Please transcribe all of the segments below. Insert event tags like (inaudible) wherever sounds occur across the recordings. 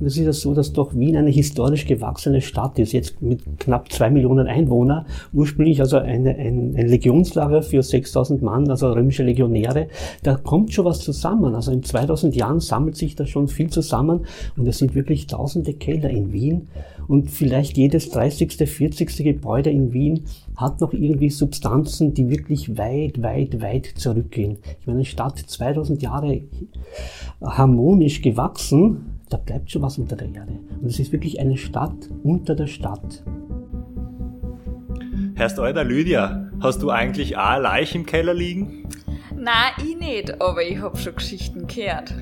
Und es ist ja so, dass doch Wien eine historisch gewachsene Stadt ist, jetzt mit knapp zwei Millionen Einwohnern. Ursprünglich also eine, ein, ein Legionslager für 6000 Mann, also römische Legionäre. Da kommt schon was zusammen. Also in 2000 Jahren sammelt sich da schon viel zusammen und es sind wirklich tausende Keller in Wien. Und vielleicht jedes 30., 40. Gebäude in Wien hat noch irgendwie Substanzen, die wirklich weit, weit, weit zurückgehen. Ich meine, eine Stadt 2000 Jahre harmonisch gewachsen, da bleibt schon was unter der Erde. Und es ist wirklich eine Stadt unter der Stadt. Herrst Euder Lydia, hast du eigentlich auch eine Leiche im Keller liegen? Na, ich nicht, aber ich hab schon Geschichten gehört.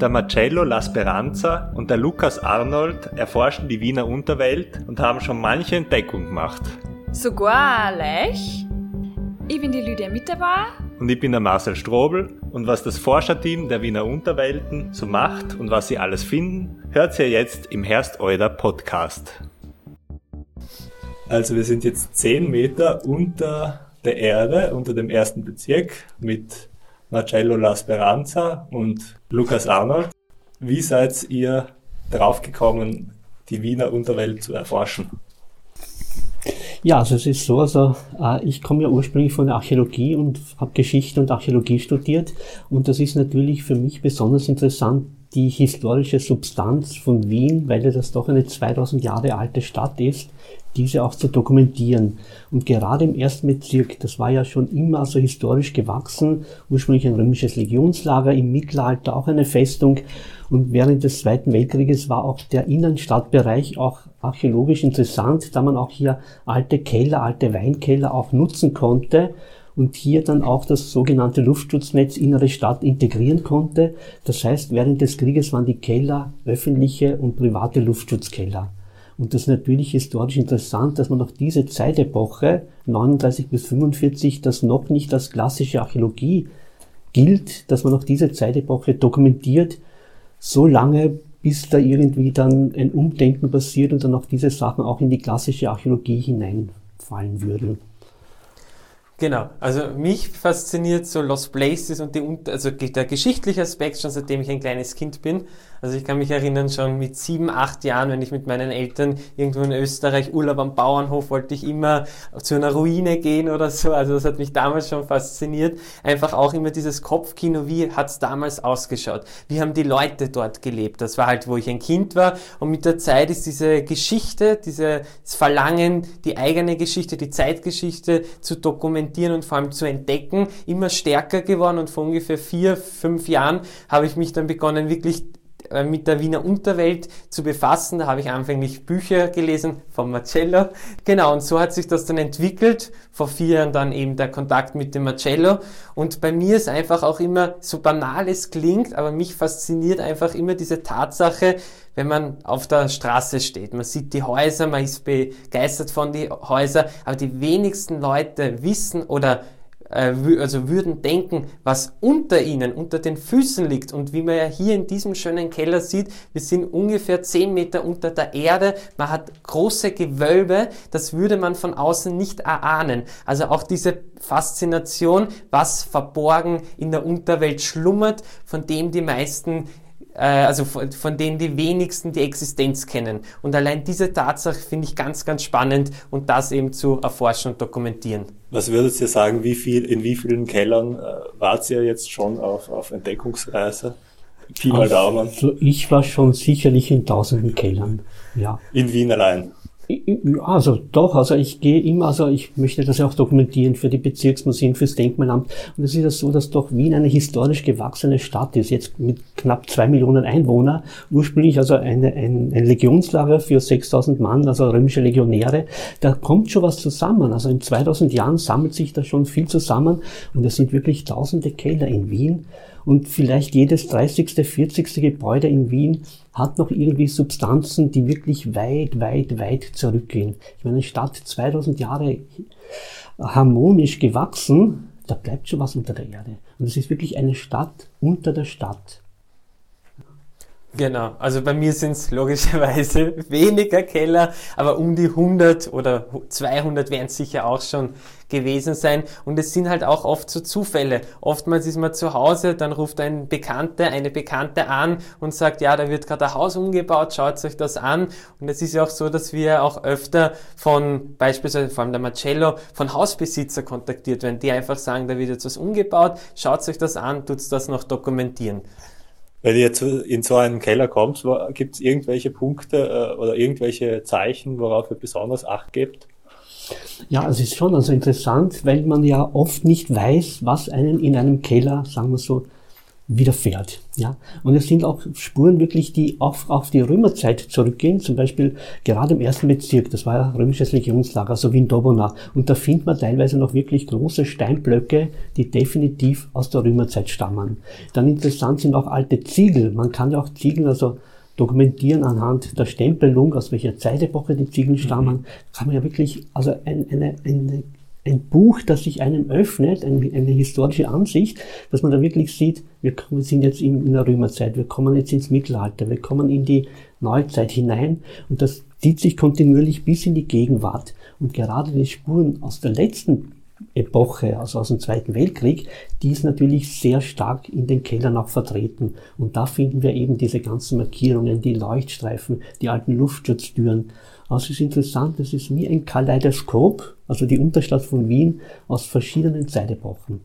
Der Marcello La Speranza und der Lukas Arnold erforschen die Wiener Unterwelt und haben schon manche Entdeckung gemacht. Sogar eine Leich? Ich bin die Lydia Mitterbar. Und ich bin der Marcel Strobel und was das Forscherteam der Wiener Unterwelten so macht und was sie alles finden, hört ihr jetzt im Herst Euder Podcast. Also wir sind jetzt 10 Meter unter der Erde, unter dem ersten Bezirk mit Marcello La Speranza und Lukas Arnold. Wie seid ihr draufgekommen, die Wiener Unterwelt zu erforschen? Ja, also es ist so, also äh, ich komme ja ursprünglich von der Archäologie und habe Geschichte und Archäologie studiert. Und das ist natürlich für mich besonders interessant, die historische Substanz von Wien, weil das doch eine 2000 Jahre alte Stadt ist, diese auch zu dokumentieren. Und gerade im ersten Bezirk, das war ja schon immer so historisch gewachsen, ursprünglich ein römisches Legionslager, im Mittelalter auch eine Festung. Und während des Zweiten Weltkrieges war auch der Innenstadtbereich auch archäologisch interessant, da man auch hier alte Keller, alte Weinkeller auch nutzen konnte und hier dann auch das sogenannte Luftschutznetz innere Stadt integrieren konnte. Das heißt, während des Krieges waren die Keller öffentliche und private Luftschutzkeller. Und das ist natürlich historisch interessant, dass man noch diese Zeitepoche, 39 bis 45, das noch nicht als klassische Archäologie gilt, dass man noch diese Zeitepoche dokumentiert, so lange, bis da irgendwie dann ein Umdenken passiert und dann auch diese Sachen auch in die klassische Archäologie hineinfallen würden. Genau, also mich fasziniert so Lost Places und die, also der geschichtliche Aspekt schon seitdem ich ein kleines Kind bin. Also ich kann mich erinnern, schon mit sieben, acht Jahren, wenn ich mit meinen Eltern irgendwo in Österreich Urlaub am Bauernhof, wollte ich immer zu einer Ruine gehen oder so. Also das hat mich damals schon fasziniert. Einfach auch immer dieses Kopfkino, wie hat's damals ausgeschaut? Wie haben die Leute dort gelebt? Das war halt, wo ich ein Kind war. Und mit der Zeit ist diese Geschichte, dieses Verlangen, die eigene Geschichte, die Zeitgeschichte zu dokumentieren und vor allem zu entdecken, immer stärker geworden. Und vor ungefähr vier, fünf Jahren habe ich mich dann begonnen, wirklich mit der Wiener Unterwelt zu befassen. Da habe ich anfänglich Bücher gelesen von Marcello. Genau, und so hat sich das dann entwickelt. Vor vier Jahren dann eben der Kontakt mit dem Marcello. Und bei mir ist einfach auch immer, so banal es klingt, aber mich fasziniert einfach immer diese Tatsache, wenn man auf der Straße steht. Man sieht die Häuser, man ist begeistert von den Häusern, aber die wenigsten Leute wissen oder äh, also würden denken, was unter ihnen, unter den Füßen liegt. Und wie man ja hier in diesem schönen Keller sieht, wir sind ungefähr 10 Meter unter der Erde. Man hat große Gewölbe. Das würde man von außen nicht erahnen. Also auch diese Faszination, was verborgen in der Unterwelt schlummert, von dem die meisten also von, von denen die wenigsten die Existenz kennen. Und allein diese Tatsache finde ich ganz, ganz spannend und das eben zu erforschen und dokumentieren. Was würdet ihr sagen, wie viel, in wie vielen Kellern äh, wart ihr jetzt schon auf, auf Entdeckungsreise? Pi mal Daumen. Also ich war schon sicherlich in tausenden Kellern, ja. In Wien allein? Also doch, also ich gehe immer, also ich möchte das ja auch dokumentieren für die Bezirksmuseen, fürs Denkmalamt. Und es ist ja so, dass doch Wien eine historisch gewachsene Stadt ist, jetzt mit knapp zwei Millionen Einwohnern. Ursprünglich also eine, ein, ein Legionslager für 6000 Mann, also römische Legionäre. Da kommt schon was zusammen. Also in 2000 Jahren sammelt sich da schon viel zusammen und es sind wirklich tausende Keller in Wien und vielleicht jedes 30., 40. Gebäude in Wien hat noch irgendwie Substanzen, die wirklich weit, weit, weit zurückgehen. Ich meine, eine Stadt 2000 Jahre harmonisch gewachsen, da bleibt schon was unter der Erde. Und es ist wirklich eine Stadt unter der Stadt. Genau, also bei mir sind es logischerweise (laughs) weniger Keller, aber um die 100 oder 200 werden es sicher auch schon gewesen sein. Und es sind halt auch oft so Zufälle. Oftmals ist man zu Hause, dann ruft ein Bekannter, eine Bekannte an und sagt, ja, da wird gerade ein Haus umgebaut, schaut euch das an. Und es ist ja auch so, dass wir auch öfter von, beispielsweise vor allem der Marcello, von Hausbesitzer kontaktiert werden, die einfach sagen, da wird jetzt was umgebaut, schaut euch das an, tut's das noch dokumentieren. Wenn ihr jetzt in so einen Keller kommt, gibt es irgendwelche Punkte äh, oder irgendwelche Zeichen, worauf ihr besonders Acht gebt? Ja, es ist schon also interessant, weil man ja oft nicht weiß, was einen in einem Keller, sagen wir so, widerfährt. Ja? Und es sind auch Spuren wirklich, die auf, auf die Römerzeit zurückgehen, zum Beispiel gerade im ersten Bezirk, das war ja römisches Legionslager, so wie in Dobona. Und da findet man teilweise noch wirklich große Steinblöcke, die definitiv aus der Römerzeit stammen. Dann interessant sind auch alte Ziegel. Man kann ja auch Ziegel, also dokumentieren anhand der Stempelung, aus welcher Zeitepoche die Ziegel stammen, kann man ja wirklich, also ein, eine, eine ein Buch, das sich einem öffnet, eine, eine, historische Ansicht, dass man da wirklich sieht, wir, sind jetzt in, in, der Römerzeit, wir kommen jetzt ins Mittelalter, wir kommen in die Neuzeit hinein und das zieht sich kontinuierlich bis in die Gegenwart. Und gerade die Spuren aus der letzten Epoche, also aus dem Zweiten Weltkrieg, die ist natürlich sehr stark in den Kellern auch vertreten. Und da finden wir eben diese ganzen Markierungen, die Leuchtstreifen, die alten Luftschutztüren. Also es ist interessant, es ist wie ein Kaleidoskop, also die Unterstadt von Wien aus verschiedenen Zeitepochen.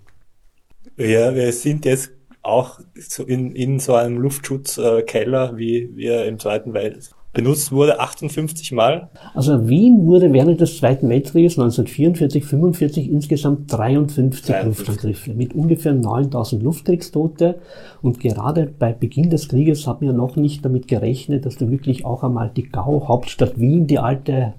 Ja, wir sind jetzt auch in, in so einem Luftschutzkeller, wie wir im Zweiten Weltkrieg benutzt wurde 58 Mal. Also Wien wurde während des Zweiten Weltkrieges 1944, 45 insgesamt 53, 53. Luftangriffe mit ungefähr 9000 Luftkriegstote. Und gerade bei Beginn des Krieges hat man ja noch nicht damit gerechnet, dass da wirklich auch einmal die Gau-Hauptstadt Wien, die alte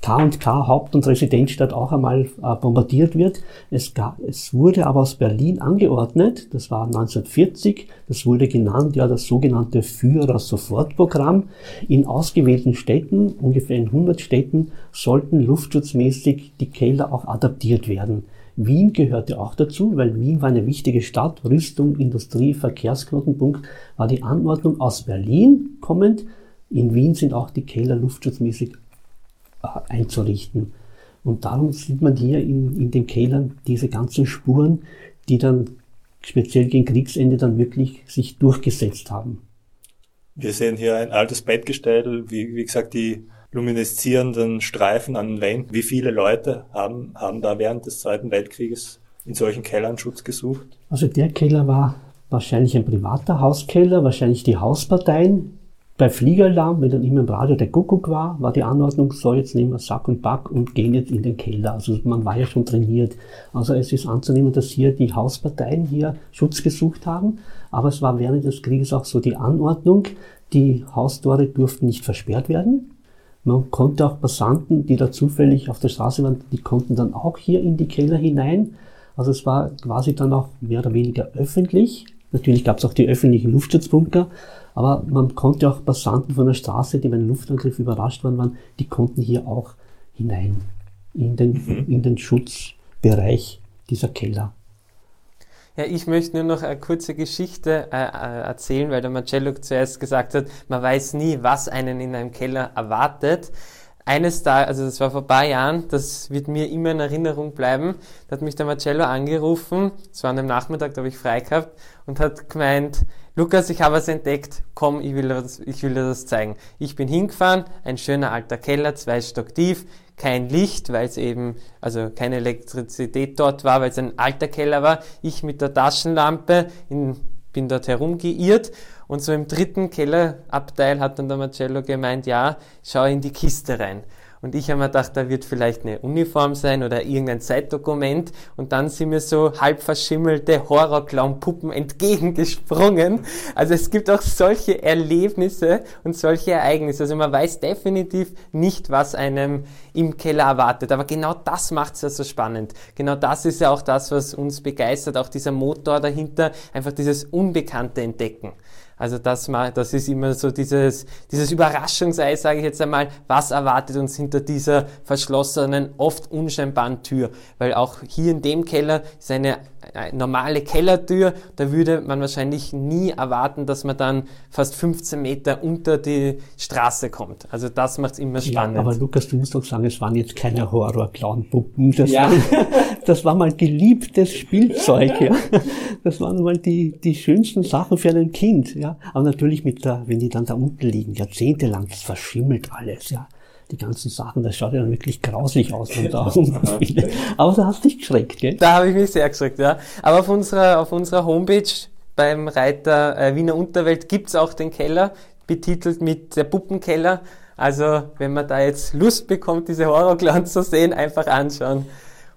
K&K Haupt- und Residenzstadt auch einmal äh, bombardiert wird. Es, gab, es wurde aber aus Berlin angeordnet, das war 1940, das wurde genannt, ja, das sogenannte Führer-Sofortprogramm. In ausgewählten Städten, ungefähr in 100 Städten, sollten luftschutzmäßig die Keller auch adaptiert werden. Wien gehörte auch dazu, weil Wien war eine wichtige Stadt, Rüstung, Industrie, Verkehrsknotenpunkt, war die Anordnung aus Berlin kommend. In Wien sind auch die Keller luftschutzmäßig einzurichten. Und darum sieht man hier in, in den Kälern diese ganzen Spuren, die dann speziell gegen Kriegsende dann wirklich sich durchgesetzt haben. Wir sehen hier ein altes Bettgestell, wie, wie gesagt, die lumineszierenden Streifen an den Wänden. Wie viele Leute haben, haben da während des Zweiten Weltkrieges in solchen Kellern Schutz gesucht? Also der Keller war wahrscheinlich ein privater Hauskeller, wahrscheinlich die Hausparteien, bei Fliegeralarm, wenn dann immer im Radio der Kuckuck war, war die Anordnung, so jetzt nehmen wir Sack und Back und gehen jetzt in den Keller. Also man war ja schon trainiert. Also es ist anzunehmen, dass hier die Hausparteien hier Schutz gesucht haben. Aber es war während des Krieges auch so die Anordnung, die Haustore durften nicht versperrt werden. Man konnte auch Passanten, die da zufällig auf der Straße waren, die konnten dann auch hier in die Keller hinein. Also es war quasi dann auch mehr oder weniger öffentlich. Natürlich gab es auch die öffentlichen Luftschutzbunker, aber man konnte auch Passanten von der Straße, die beim Luftangriff überrascht worden waren, die konnten hier auch hinein in den, mhm. in den Schutzbereich dieser Keller. Ja, ich möchte nur noch eine kurze Geschichte äh, äh, erzählen, weil der Marcello zuerst gesagt hat, man weiß nie, was einen in einem Keller erwartet. Eines Tages, also das war vor ein paar Jahren, das wird mir immer in Erinnerung bleiben, da hat mich der Marcello angerufen, es war an dem Nachmittag, da habe ich frei gehabt, und hat gemeint, Lukas, ich habe was entdeckt, komm, ich will, das, ich will dir das zeigen. Ich bin hingefahren, ein schöner alter Keller, zwei Stock tief, kein Licht, weil es eben, also keine Elektrizität dort war, weil es ein alter Keller war. Ich mit der Taschenlampe in, bin dort herumgeirrt und so im dritten Kellerabteil hat dann der Marcello gemeint, ja, schau in die Kiste rein. Und ich habe mir gedacht, da wird vielleicht eine Uniform sein oder irgendein Zeitdokument. Und dann sind mir so halb verschimmelte Horrorclown-Puppen entgegengesprungen. Also es gibt auch solche Erlebnisse und solche Ereignisse. Also man weiß definitiv nicht, was einem im Keller erwartet. Aber genau das macht es ja so spannend. Genau das ist ja auch das, was uns begeistert. Auch dieser Motor dahinter, einfach dieses Unbekannte entdecken. Also das, das ist immer so dieses, dieses Überraschungsei, sage ich jetzt einmal, was erwartet uns hinter dieser verschlossenen, oft unscheinbaren Tür. Weil auch hier in dem Keller ist eine, normale Kellertür, da würde man wahrscheinlich nie erwarten, dass man dann fast 15 Meter unter die Straße kommt. Also das macht es immer spannend. Ja, aber Lukas, du musst doch sagen, es waren jetzt keine Horror-Clown-Puppen. Das, ja. das war mal geliebtes Spielzeug. Ja. Das waren mal die, die schönsten Sachen für ein Kind. Ja. Aber natürlich mit der, wenn die dann da unten liegen, jahrzehntelang, das verschimmelt alles. Ja die ganzen Sachen, das schaut ja dann wirklich grausig aus. Wenn (laughs) da Aber du hast dich geschreckt, gell? Da habe ich mich sehr geschreckt, ja. Aber auf unserer, auf unserer Homepage beim Reiter äh, Wiener Unterwelt gibt's auch den Keller, betitelt mit der Puppenkeller. Also, wenn man da jetzt Lust bekommt, diese Horrorclowns zu sehen, einfach anschauen.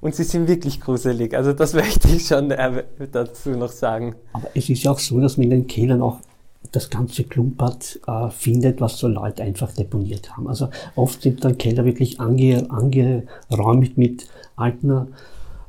Und sie sind wirklich gruselig. Also das (laughs) möchte ich schon äh, dazu noch sagen. Aber es ist ja auch so, dass man in den Kellern auch das ganze Klumpert äh, findet, was so Leute einfach deponiert haben. Also oft sind dann Keller wirklich ange, angeräumt mit alten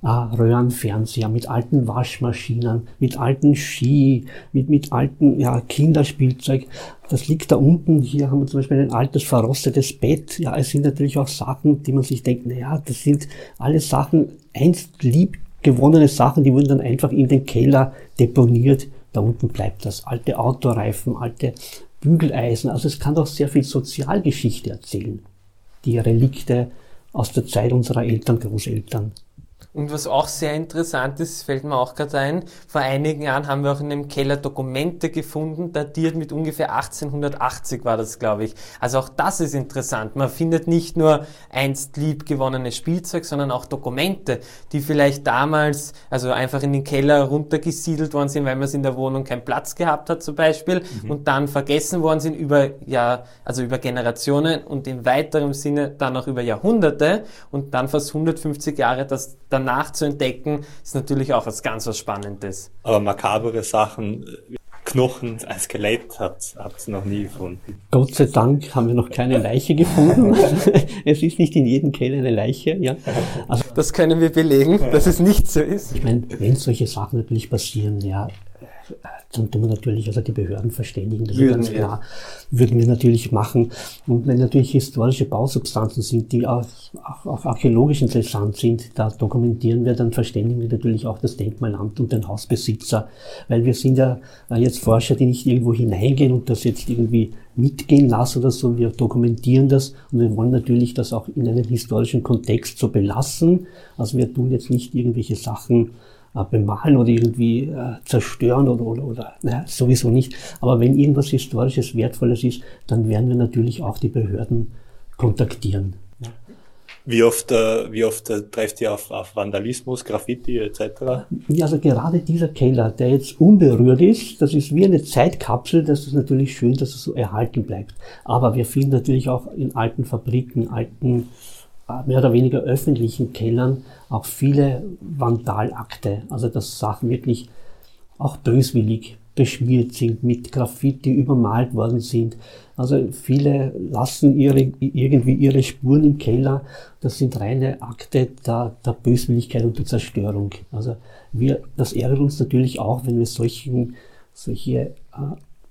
äh, Röhrenfernseher, mit alten Waschmaschinen, mit alten Ski, mit, mit alten ja, Kinderspielzeug. Das liegt da unten. Hier haben wir zum Beispiel ein altes verrostetes Bett. Ja, es sind natürlich auch Sachen, die man sich denkt, na ja, das sind alles Sachen, einst lieb gewonnene Sachen, die wurden dann einfach in den Keller deponiert da unten bleibt das. Alte Autoreifen, alte Bügeleisen. Also es kann doch sehr viel Sozialgeschichte erzählen. Die Relikte aus der Zeit unserer Eltern, Großeltern. Und was auch sehr interessant ist, fällt mir auch gerade ein, vor einigen Jahren haben wir auch in einem Keller Dokumente gefunden, datiert mit ungefähr 1880 war das, glaube ich. Also auch das ist interessant. Man findet nicht nur einst lieb gewonnenes Spielzeug, sondern auch Dokumente, die vielleicht damals, also einfach in den Keller runtergesiedelt worden sind, weil man es in der Wohnung keinen Platz gehabt hat zum Beispiel mhm. und dann vergessen worden sind über, ja, also über Generationen und im weiteren Sinne dann auch über Jahrhunderte und dann fast 150 Jahre das danach zu entdecken, ist natürlich auch was ganz was Spannendes. Aber makabere Sachen, Knochen, ein Skelett habt ihr noch nie gefunden. Gott sei Dank haben wir noch keine Leiche gefunden. (laughs) es ist nicht in jedem Keller eine Leiche, ja. Also, das können wir belegen, dass es nicht so ist. Ich meine, wenn solche Sachen natürlich passieren, ja, dann tun wir natürlich also die Behörden verständigen, das würden, ist ganz klar, ja. würden wir natürlich machen. Und wenn natürlich historische Bausubstanzen sind, die auch, auch, auch archäologisch interessant sind, da dokumentieren wir, dann verständigen wir natürlich auch das Denkmalamt und den Hausbesitzer, weil wir sind ja jetzt Forscher, die nicht irgendwo hineingehen und das jetzt irgendwie mitgehen lassen oder so. Wir dokumentieren das und wir wollen natürlich das auch in einem historischen Kontext so belassen. Also wir tun jetzt nicht irgendwelche Sachen äh, bemalen oder irgendwie äh, zerstören oder, oder, oder naja, sowieso nicht. Aber wenn irgendwas Historisches, Wertvolles ist, dann werden wir natürlich auch die Behörden kontaktieren. Wie oft, äh, wie oft äh, trefft ihr auf, auf Vandalismus, Graffiti etc.? Ja, also gerade dieser Keller, der jetzt unberührt ist, das ist wie eine Zeitkapsel, das ist natürlich schön, dass es so erhalten bleibt. Aber wir finden natürlich auch in alten Fabriken, alten mehr oder weniger öffentlichen Kellern auch viele Vandalakte, also dass Sachen wirklich auch böswillig beschmiert sind, mit Graffiti übermalt worden sind. Also viele lassen ihre, irgendwie ihre Spuren im Keller. Das sind reine Akte der, der Böswilligkeit und der Zerstörung. Also wir, das ärgert uns natürlich auch, wenn wir solchen, solche äh,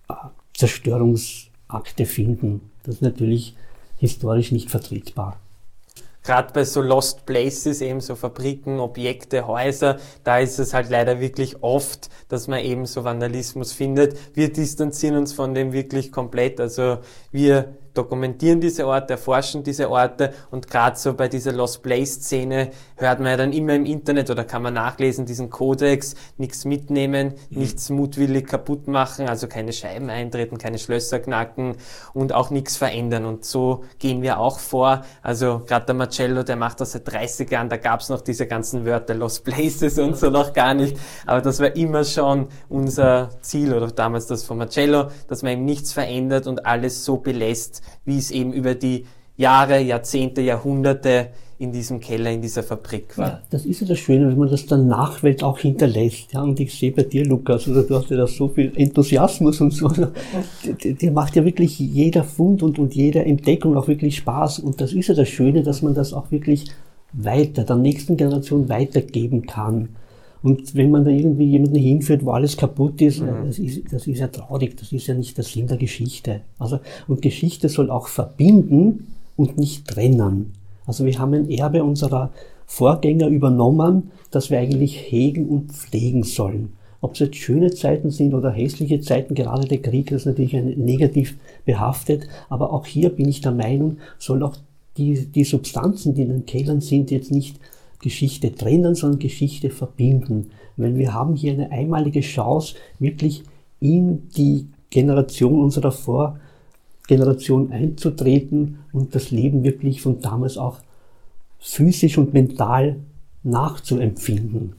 äh, Zerstörungsakte finden. Das ist natürlich historisch nicht vertretbar gerade bei so Lost Places, eben so Fabriken, Objekte, Häuser, da ist es halt leider wirklich oft, dass man eben so Vandalismus findet. Wir distanzieren uns von dem wirklich komplett. Also wir dokumentieren diese Orte, erforschen diese Orte und gerade so bei dieser Lost Place-Szene hört man ja dann immer im Internet oder kann man nachlesen, diesen Kodex, nichts mitnehmen, mhm. nichts mutwillig kaputt machen, also keine Scheiben eintreten, keine Schlösser knacken und auch nichts verändern. Und so gehen wir auch vor. Also gerade der Marcello, der macht das seit 30 Jahren, da gab's noch diese ganzen Wörter Lost Places und so noch gar nicht. Aber das war immer schon unser Ziel oder damals das von Marcello, dass man eben nichts verändert und alles so belässt, wie es eben über die Jahre, Jahrzehnte, Jahrhunderte in diesem Keller, in dieser Fabrik war. Ja, das ist ja das Schöne, wenn man das der Nachwelt auch hinterlässt. Ja, und ich sehe bei dir, Lukas, also du hast ja da so viel Enthusiasmus und so. Also, dir macht ja wirklich jeder Fund und, und jede Entdeckung auch wirklich Spaß. Und das ist ja das Schöne, dass man das auch wirklich weiter, der nächsten Generation weitergeben kann. Und wenn man da irgendwie jemanden hinführt, wo alles kaputt ist, mhm. das ist, das ist ja traurig, das ist ja nicht der Sinn der Geschichte. Also, und Geschichte soll auch verbinden und nicht trennen. Also wir haben ein Erbe unserer Vorgänger übernommen, das wir eigentlich hegen und pflegen sollen. Ob es jetzt schöne Zeiten sind oder hässliche Zeiten, gerade der Krieg ist natürlich negativ behaftet, aber auch hier bin ich der Meinung, soll auch die, die Substanzen, die in den Kellern sind, jetzt nicht Geschichte trennen, sondern Geschichte verbinden. Weil wir haben hier eine einmalige Chance, wirklich in die Generation unserer Vorgeneration einzutreten und das Leben wirklich von damals auch physisch und mental nachzuempfinden.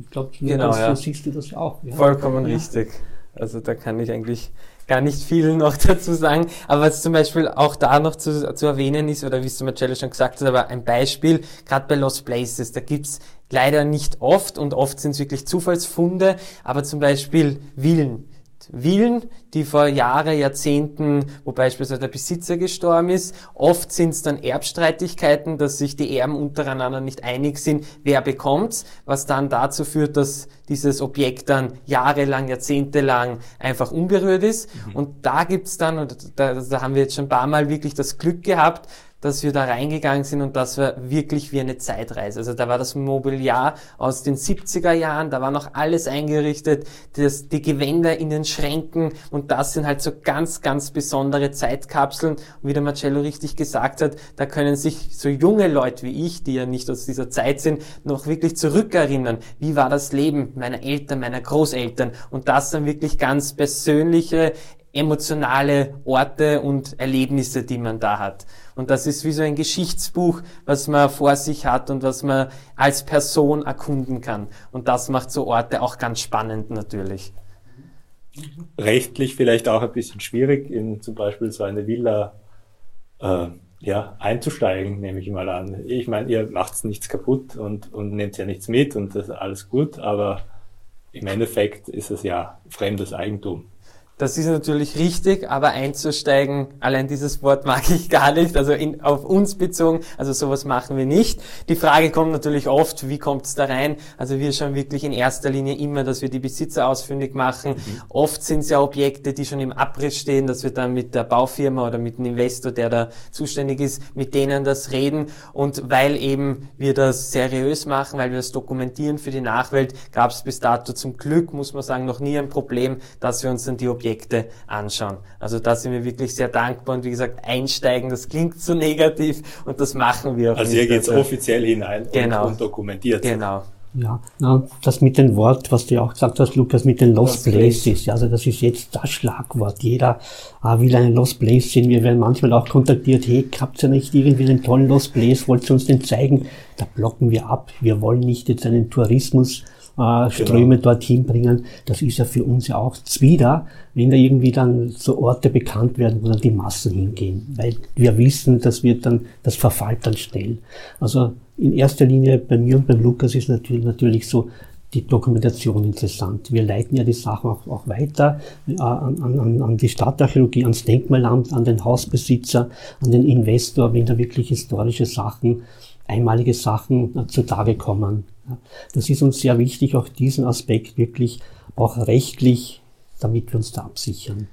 Ich glaube, genau, so ja. siehst du das auch. Ja? Vollkommen ja. richtig. Also da kann ich eigentlich gar nicht viel noch (laughs) dazu sagen. Aber was zum Beispiel auch da noch zu, zu erwähnen ist, oder wie es Marcello schon gesagt hat, aber ein Beispiel, gerade bei Lost Places, da gibt's leider nicht oft und oft sind es wirklich Zufallsfunde, aber zum Beispiel Villen. Villen, die vor Jahre, Jahrzehnten, wo beispielsweise der Besitzer gestorben ist. Oft sind es dann Erbstreitigkeiten, dass sich die Erben untereinander nicht einig sind, wer bekommt's, was dann dazu führt, dass dieses Objekt dann jahrelang, jahrzehntelang einfach unberührt ist. Mhm. Und da gibt's dann, und da, da haben wir jetzt schon ein paar Mal wirklich das Glück gehabt, dass wir da reingegangen sind und das war wirklich wie eine Zeitreise. Also da war das Mobiliar aus den 70er Jahren, da war noch alles eingerichtet, das, die Gewänder in den Schränken und das sind halt so ganz, ganz besondere Zeitkapseln. Und wie der Marcello richtig gesagt hat, da können sich so junge Leute wie ich, die ja nicht aus dieser Zeit sind, noch wirklich zurückerinnern. Wie war das Leben meiner Eltern, meiner Großeltern? Und das sind wirklich ganz persönliche, emotionale Orte und Erlebnisse, die man da hat. Und das ist wie so ein Geschichtsbuch, was man vor sich hat und was man als Person erkunden kann. Und das macht so Orte auch ganz spannend natürlich. Rechtlich vielleicht auch ein bisschen schwierig, in zum Beispiel so eine Villa äh, ja, einzusteigen, nehme ich mal an. Ich meine, ihr macht nichts kaputt und, und nehmt ja nichts mit und das ist alles gut, aber im Endeffekt ist es ja fremdes Eigentum. Das ist natürlich richtig, aber einzusteigen, allein dieses Wort mag ich gar nicht, also in, auf uns bezogen, also sowas machen wir nicht. Die Frage kommt natürlich oft, wie kommt es da rein? Also wir schauen wirklich in erster Linie immer, dass wir die Besitzer ausfindig machen. Mhm. Oft sind es ja Objekte, die schon im Abriss stehen, dass wir dann mit der Baufirma oder mit dem Investor, der da zuständig ist, mit denen das reden. Und weil eben wir das seriös machen, weil wir das dokumentieren für die Nachwelt, gab es bis dato zum Glück, muss man sagen, noch nie ein Problem, dass wir uns dann die Objekte Objekte anschauen. Also da sind wir wirklich sehr dankbar und wie gesagt, einsteigen, das klingt so negativ und das machen wir auch Also hier geht's also, offiziell hinein genau, und, und dokumentiert. Genau. Ja, na, das mit dem Wort, was du ja auch gesagt hast, Lukas, mit den Lost, Lost Places, ja, also das ist jetzt das Schlagwort. Jeder ah, will einen Lost Place sehen. Wir werden manchmal auch kontaktiert, hey, habt ihr nicht irgendwie einen tollen Lost Place, wollt ihr uns den zeigen? Da blocken wir ab. Wir wollen nicht jetzt einen Tourismus äh, Ströme genau. dorthin bringen. Das ist ja für uns ja auch zwider, wenn da irgendwie dann so Orte bekannt werden, wo dann die Massen hingehen. Weil wir wissen, das wird dann, das verfällt dann schnell. Also in erster Linie bei mir und beim Lukas ist natürlich, natürlich so, die Dokumentation interessant. Wir leiten ja die Sachen auch, auch weiter äh, an, an, an die Stadtarchäologie, ans Denkmalamt, an den Hausbesitzer, an den Investor, wenn da wirklich historische Sachen, einmalige Sachen äh, zutage kommen. Das ist uns sehr wichtig, auch diesen Aspekt wirklich auch rechtlich, damit wir uns da absichern.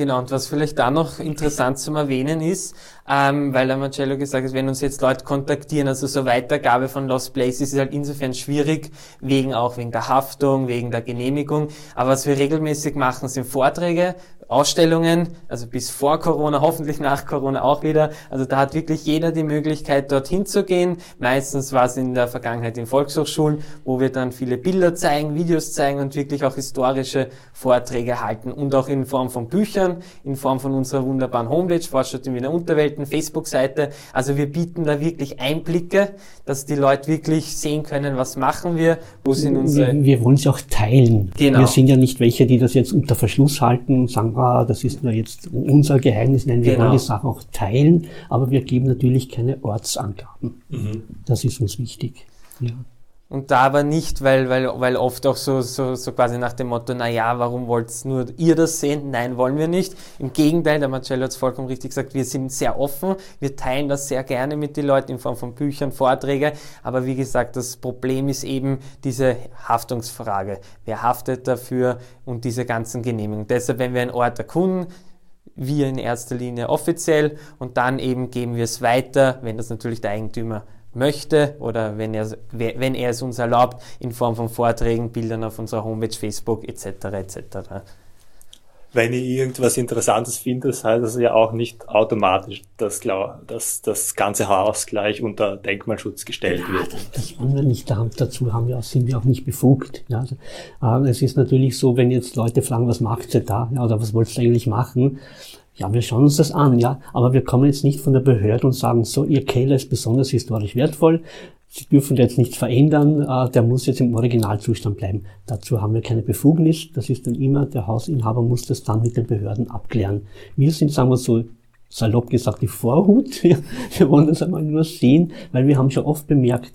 Genau, und was vielleicht da noch interessant zum Erwähnen ist, ähm, weil der Marcello gesagt hat, wenn uns jetzt Leute kontaktieren, also so Weitergabe von Lost Places ist halt insofern schwierig, wegen auch wegen der Haftung, wegen der Genehmigung. Aber was wir regelmäßig machen, sind Vorträge, Ausstellungen, also bis vor Corona, hoffentlich nach Corona auch wieder. Also da hat wirklich jeder die Möglichkeit, dorthin zu gehen. Meistens war es in der Vergangenheit in Volkshochschulen, wo wir dann viele Bilder zeigen, Videos zeigen und wirklich auch historische Vorträge halten und auch in Form von Büchern, in Form von unserer wunderbaren Homepage, Fortschritt in Wiener Unterwelten, Facebook-Seite. Also wir bieten da wirklich Einblicke, dass die Leute wirklich sehen können, was machen wir, wo sind unsere... Wir, wir wollen sie auch teilen. Genau. Wir sind ja nicht welche, die das jetzt unter Verschluss halten und sagen, ah, das ist nur jetzt unser Geheimnis. Nein, wir genau. wollen die Sache auch teilen, aber wir geben natürlich keine Ortsangaben. Mhm. Das ist uns wichtig. Ja. Und da aber nicht, weil, weil, weil oft auch so, so, so quasi nach dem Motto, na ja, warum wollt nur ihr das sehen? Nein, wollen wir nicht. Im Gegenteil, der Marcello hat es vollkommen richtig gesagt, wir sind sehr offen, wir teilen das sehr gerne mit den Leuten in Form von Büchern, Vorträge. Aber wie gesagt, das Problem ist eben diese Haftungsfrage. Wer haftet dafür und diese ganzen Genehmigungen? Deshalb, wenn wir einen Ort erkunden, wir in erster Linie offiziell und dann eben geben wir es weiter, wenn das natürlich der Eigentümer möchte oder wenn er, wenn er es uns erlaubt, in Form von Vorträgen, Bildern auf unserer Homepage, Facebook etc. etc. Wenn ich irgendwas Interessantes finde, das heißt es ja auch nicht automatisch, dass, dass das ganze Haus gleich unter Denkmalschutz gestellt ja, wird. Das wollen wir nicht. Dazu haben wir, sind wir auch nicht befugt. Ja, also, äh, es ist natürlich so, wenn jetzt Leute fragen, was macht ihr da? Ja, oder was wollt ihr eigentlich machen? Ja, wir schauen uns das an, ja. Aber wir kommen jetzt nicht von der Behörde und sagen, so, Ihr Keller ist besonders historisch wertvoll. Sie dürfen jetzt nichts verändern, äh, der muss jetzt im Originalzustand bleiben. Dazu haben wir keine Befugnis. Das ist dann immer, der Hausinhaber muss das dann mit den Behörden abklären. Wir sind, sagen wir so, salopp gesagt, die Vorhut. (laughs) Wir wollen das einmal nur sehen, weil wir haben schon oft bemerkt,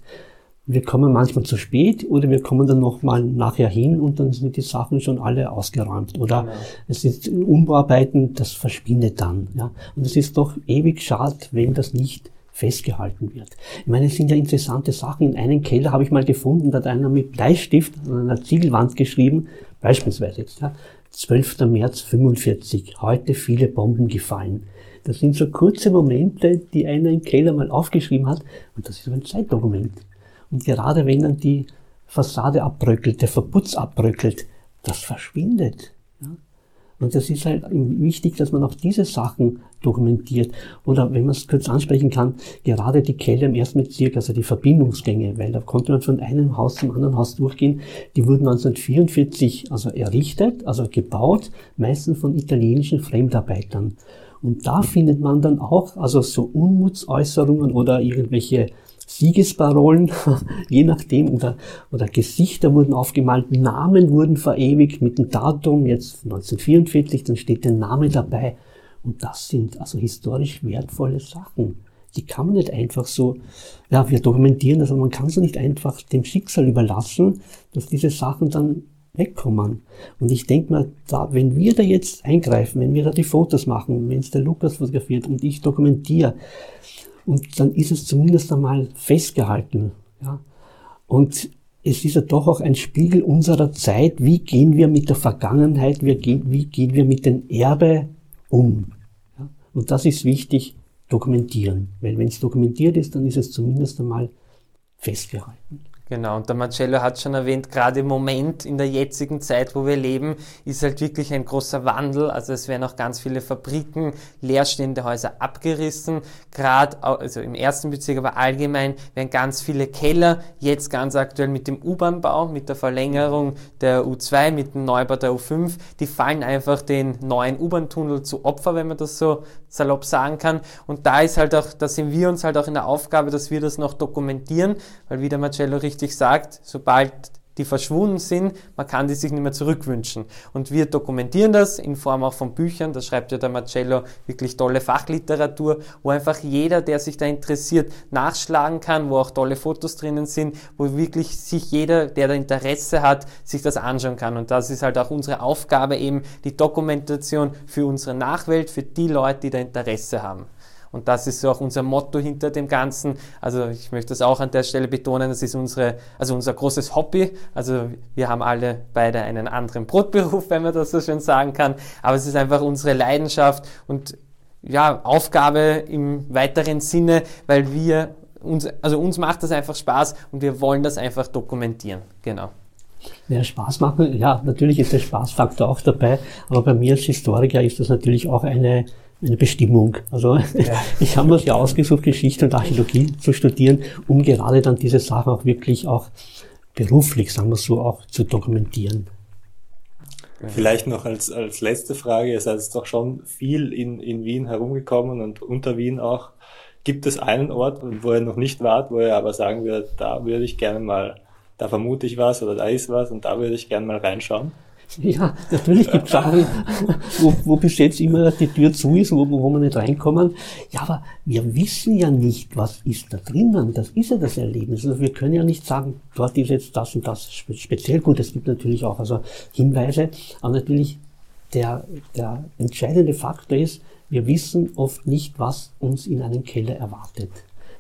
wir kommen manchmal zu spät oder wir kommen dann nochmal nachher hin und dann sind die Sachen schon alle ausgeräumt. Oder genau. es ist Umbauarbeiten, das verschwindet dann. Ja. Und es ist doch ewig schade, wenn das nicht festgehalten wird. Ich meine, es sind ja interessante Sachen. In einem Keller habe ich mal gefunden, da hat einer mit Bleistift an einer Ziegelwand geschrieben, beispielsweise jetzt, ja, 12. März 45, heute viele Bomben gefallen. Das sind so kurze Momente, die einer im Keller mal aufgeschrieben hat, und das ist ein Zeitdokument. Und gerade wenn dann die Fassade abbröckelt, der Verputz abbröckelt, das verschwindet. Ja? Und das ist halt wichtig, dass man auch diese Sachen dokumentiert. Oder wenn man es kurz ansprechen kann, gerade die Keller im ersten Bezirk, also die Verbindungsgänge, weil da konnte man von einem Haus zum anderen Haus durchgehen, die wurden 1944 also errichtet, also gebaut, meistens von italienischen Fremdarbeitern. Und da findet man dann auch also so Unmutsäußerungen oder irgendwelche Siegesparolen, (laughs) je nachdem, oder, oder Gesichter wurden aufgemalt, Namen wurden verewigt mit dem Datum, jetzt 1944, dann steht der Name dabei. Und das sind also historisch wertvolle Sachen. Die kann man nicht einfach so, ja, wir dokumentieren das, aber man kann sie nicht einfach dem Schicksal überlassen, dass diese Sachen dann wegkommen. Und ich denke mal, da, wenn wir da jetzt eingreifen, wenn wir da die Fotos machen, wenn es der Lukas fotografiert und ich dokumentiere, und dann ist es zumindest einmal festgehalten. Ja. Und es ist ja doch auch ein Spiegel unserer Zeit. Wie gehen wir mit der Vergangenheit, wie gehen, wie gehen wir mit dem Erbe um? Ja. Und das ist wichtig, dokumentieren. Weil wenn es dokumentiert ist, dann ist es zumindest einmal festgehalten. Genau, und der Marcello hat schon erwähnt, gerade im Moment in der jetzigen Zeit, wo wir leben, ist halt wirklich ein großer Wandel. Also es werden auch ganz viele Fabriken, leerstehende Häuser abgerissen. Gerade also im ersten Bezirk, aber allgemein werden ganz viele Keller, jetzt ganz aktuell mit dem U-Bahn-Bau, mit der Verlängerung der U2, mit dem Neubau der U5, die fallen einfach den neuen U-Bahn-Tunnel zu Opfer, wenn man das so salopp sagen kann. Und da ist halt auch, da sehen wir uns halt auch in der Aufgabe, dass wir das noch dokumentieren, weil wie der Marcello richtig richtig sagt, sobald die verschwunden sind, man kann die sich nicht mehr zurückwünschen. Und wir dokumentieren das in Form auch von Büchern, das schreibt ja der Marcello, wirklich tolle Fachliteratur, wo einfach jeder, der sich da interessiert, nachschlagen kann, wo auch tolle Fotos drinnen sind, wo wirklich sich jeder, der da Interesse hat, sich das anschauen kann. Und das ist halt auch unsere Aufgabe eben, die Dokumentation für unsere Nachwelt, für die Leute, die da Interesse haben. Und das ist auch unser Motto hinter dem Ganzen. Also ich möchte das auch an der Stelle betonen, das ist unsere, also unser großes Hobby. Also wir haben alle beide einen anderen Brotberuf, wenn man das so schön sagen kann. Aber es ist einfach unsere Leidenschaft und ja, Aufgabe im weiteren Sinne, weil wir uns, also uns macht das einfach Spaß und wir wollen das einfach dokumentieren. Genau. Ja, Spaß machen, ja, natürlich ist der Spaßfaktor auch dabei, aber bei mir als Historiker ist das natürlich auch eine, eine Bestimmung. Also ja. (laughs) ich habe mir ja ausgesucht, Geschichte und Archäologie zu studieren, um gerade dann diese Sachen auch wirklich auch beruflich, sagen wir so, auch zu dokumentieren. Vielleicht noch als, als letzte Frage, ihr seid doch schon viel in, in Wien herumgekommen und unter Wien auch. Gibt es einen Ort, wo ihr noch nicht wart, wo ihr aber sagen würdet, da würde ich gerne mal, da vermute ich was oder da ist was und da würde ich gerne mal reinschauen? Ja, natürlich gibt es Sachen, wo, wo bis jetzt immer die Tür zu ist, wo, wo wir nicht reinkommen. Ja, aber wir wissen ja nicht, was ist da drinnen. Das ist ja das Erlebnis. Also wir können ja nicht sagen, dort ist jetzt das und das speziell gut. Es gibt natürlich auch also Hinweise, aber natürlich der, der entscheidende Faktor ist, wir wissen oft nicht, was uns in einem Keller erwartet.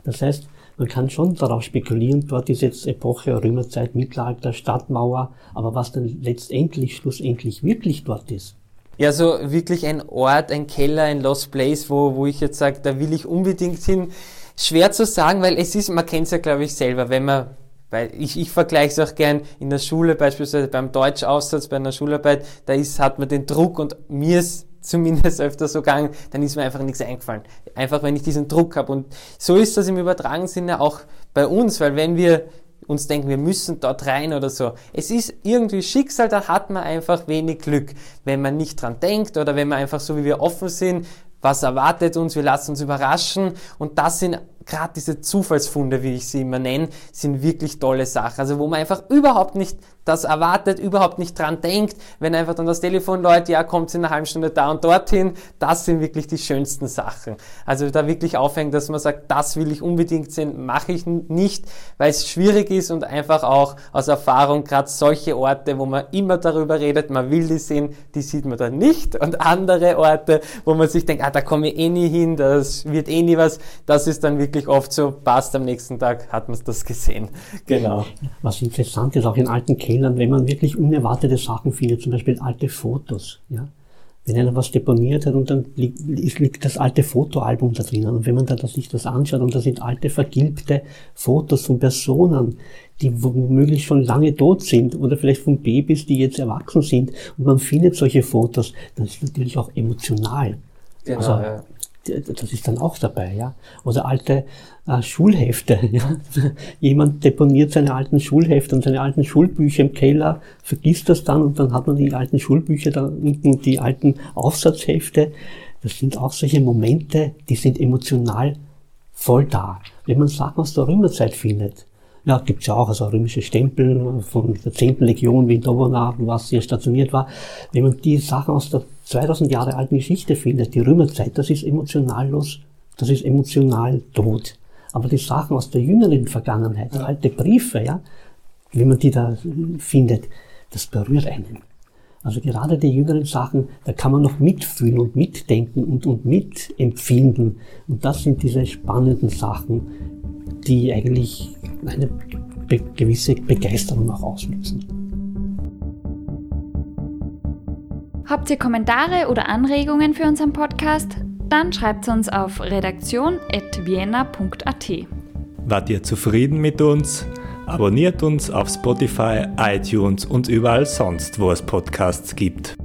Das heißt, man kann schon darauf spekulieren, dort ist jetzt Epoche, Römerzeit, Mittelalter, Stadtmauer, aber was dann letztendlich, schlussendlich wirklich dort ist. Ja, so wirklich ein Ort, ein Keller, ein Lost Place, wo, wo ich jetzt sage, da will ich unbedingt hin. Schwer zu sagen, weil es ist, man kennt es ja, glaube ich, selber, wenn man weil ich, ich vergleiche es auch gern in der Schule, beispielsweise beim Deutschaussatz, bei einer Schularbeit, da ist, hat man den Druck und mir ist zumindest öfter so gegangen, dann ist mir einfach nichts eingefallen. Einfach wenn ich diesen Druck habe. Und so ist das im übertragenen Sinne auch bei uns, weil wenn wir uns denken, wir müssen dort rein oder so. Es ist irgendwie Schicksal, da hat man einfach wenig Glück. Wenn man nicht dran denkt oder wenn man einfach so wie wir offen sind, was erwartet uns, wir lassen uns überraschen und das sind gerade diese Zufallsfunde, wie ich sie immer nenne, sind wirklich tolle Sachen. Also wo man einfach überhaupt nicht das erwartet, überhaupt nicht dran denkt, wenn einfach dann das Telefon läutet, ja, kommt in einer halben Stunde da und dorthin, das sind wirklich die schönsten Sachen. Also da wirklich aufhängen, dass man sagt, das will ich unbedingt sehen, mache ich nicht, weil es schwierig ist und einfach auch aus Erfahrung gerade solche Orte, wo man immer darüber redet, man will die sehen, die sieht man dann nicht und andere Orte, wo man sich denkt, ah, da komme ich eh nie hin, das wird eh nie was, das ist dann wirklich oft so, passt am nächsten Tag, hat man das gesehen. Genau. Was interessant ist, auch in alten Kämpfen, Fehlern, wenn man wirklich unerwartete Sachen findet, zum Beispiel alte Fotos. Ja? Wenn einer was deponiert hat und dann liegt, liegt das alte Fotoalbum da drinnen und wenn man da das sich das anschaut und da sind alte vergilbte Fotos von Personen, die womöglich schon lange tot sind oder vielleicht von Babys, die jetzt erwachsen sind und man findet solche Fotos, dann ist natürlich auch emotional. Genau, also, ja das ist dann auch dabei, ja. Oder alte äh, Schulhefte, (laughs) ja. Jemand deponiert seine alten Schulhefte und seine alten Schulbücher im Keller, vergisst das dann und dann hat man die alten Schulbücher da unten, die alten Aufsatzhefte. Das sind auch solche Momente, die sind emotional voll da. Wenn man Sachen aus der Römerzeit findet, ja, gibt's ja auch, also römische Stempel von der 10. Legion wie in Dobona, was hier stationiert war. Wenn man die Sachen aus der 2000 Jahre alten Geschichte findet, die Römerzeit, das ist emotionallos, das ist emotional tot. Aber die Sachen aus der jüngeren Vergangenheit, alte Briefe, ja, wenn man die da findet, das berührt einen. Also gerade die jüngeren Sachen, da kann man noch mitfühlen und mitdenken und, und mitempfinden. Und das sind diese spannenden Sachen, die eigentlich eine be gewisse Begeisterung auch auslösen. Habt ihr Kommentare oder Anregungen für unseren Podcast? Dann schreibt uns auf redaktion.vienna.at. Wart ihr zufrieden mit uns? Abonniert uns auf Spotify, iTunes und überall sonst, wo es Podcasts gibt.